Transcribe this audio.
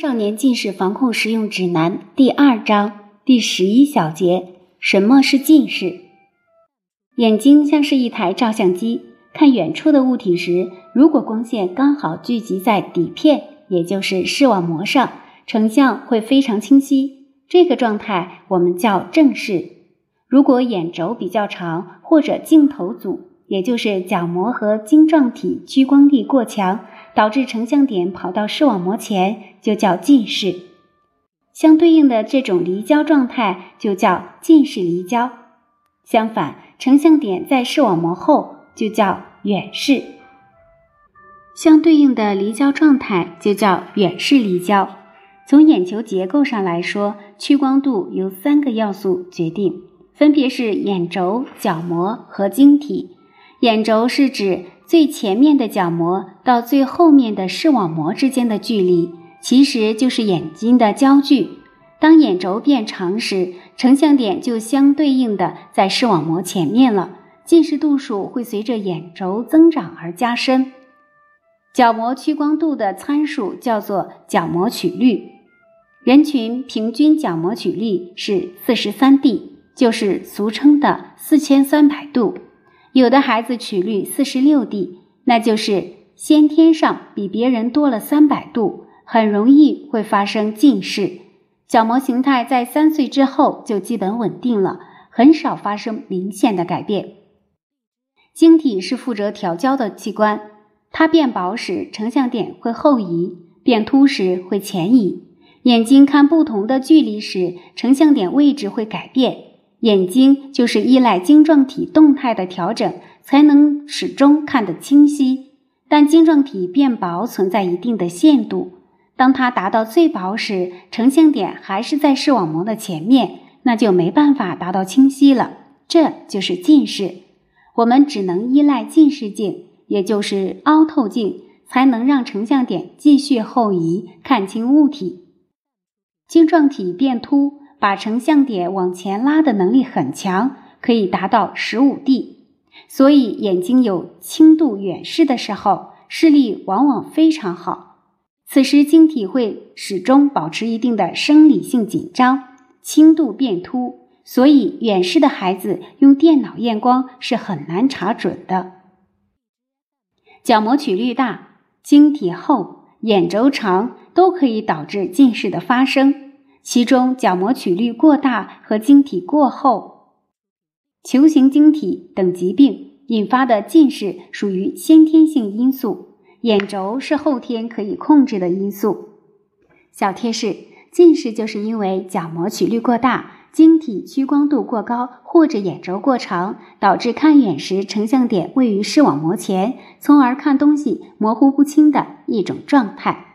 少年近视防控实用指南》第二章第十一小节：什么是近视？眼睛像是一台照相机，看远处的物体时，如果光线刚好聚集在底片，也就是视网膜上，成像会非常清晰。这个状态我们叫正视。如果眼轴比较长，或者镜头组，也就是角膜和晶状体屈光力过强。导致成像点跑到视网膜前，就叫近视。相对应的这种离焦状态就叫近视离焦。相反，成像点在视网膜后就叫远视。相对应的离焦状态就叫远视离焦。从眼球结构上来说，屈光度由三个要素决定，分别是眼轴、角膜和晶体。眼轴是指。最前面的角膜到最后面的视网膜之间的距离，其实就是眼睛的焦距。当眼轴变长时，成像点就相对应的在视网膜前面了，近视度数会随着眼轴增长而加深。角膜屈光度的参数叫做角膜曲率，人群平均角膜曲率是四十三 D，就是俗称的四千三百度。有的孩子曲率四十六 D，那就是先天上比别人多了三百度，很容易会发生近视。角膜形态在三岁之后就基本稳定了，很少发生明显的改变。晶体是负责调焦的器官，它变薄时成像点会后移，变凸时会前移。眼睛看不同的距离时，成像点位置会改变。眼睛就是依赖晶状体动态的调整，才能始终看得清晰。但晶状体变薄存在一定的限度，当它达到最薄时，成像点还是在视网膜的前面，那就没办法达到清晰了。这就是近视。我们只能依赖近视镜，也就是凹透镜，才能让成像点继续后移，看清物体。晶状体变凸。把成像点往前拉的能力很强，可以达到十五 D，所以眼睛有轻度远视的时候，视力往往非常好。此时晶体会始终保持一定的生理性紧张，轻度变凸，所以远视的孩子用电脑验光是很难查准的。角膜曲率大、晶体厚、眼轴长都可以导致近视的发生。其中，角膜曲率过大和晶体过厚、球形晶体等疾病引发的近视属于先天性因素，眼轴是后天可以控制的因素。小贴士：近视就是因为角膜曲率过大、晶体屈光度过高或者眼轴过长，导致看远时成像点位于视网膜前，从而看东西模糊不清的一种状态。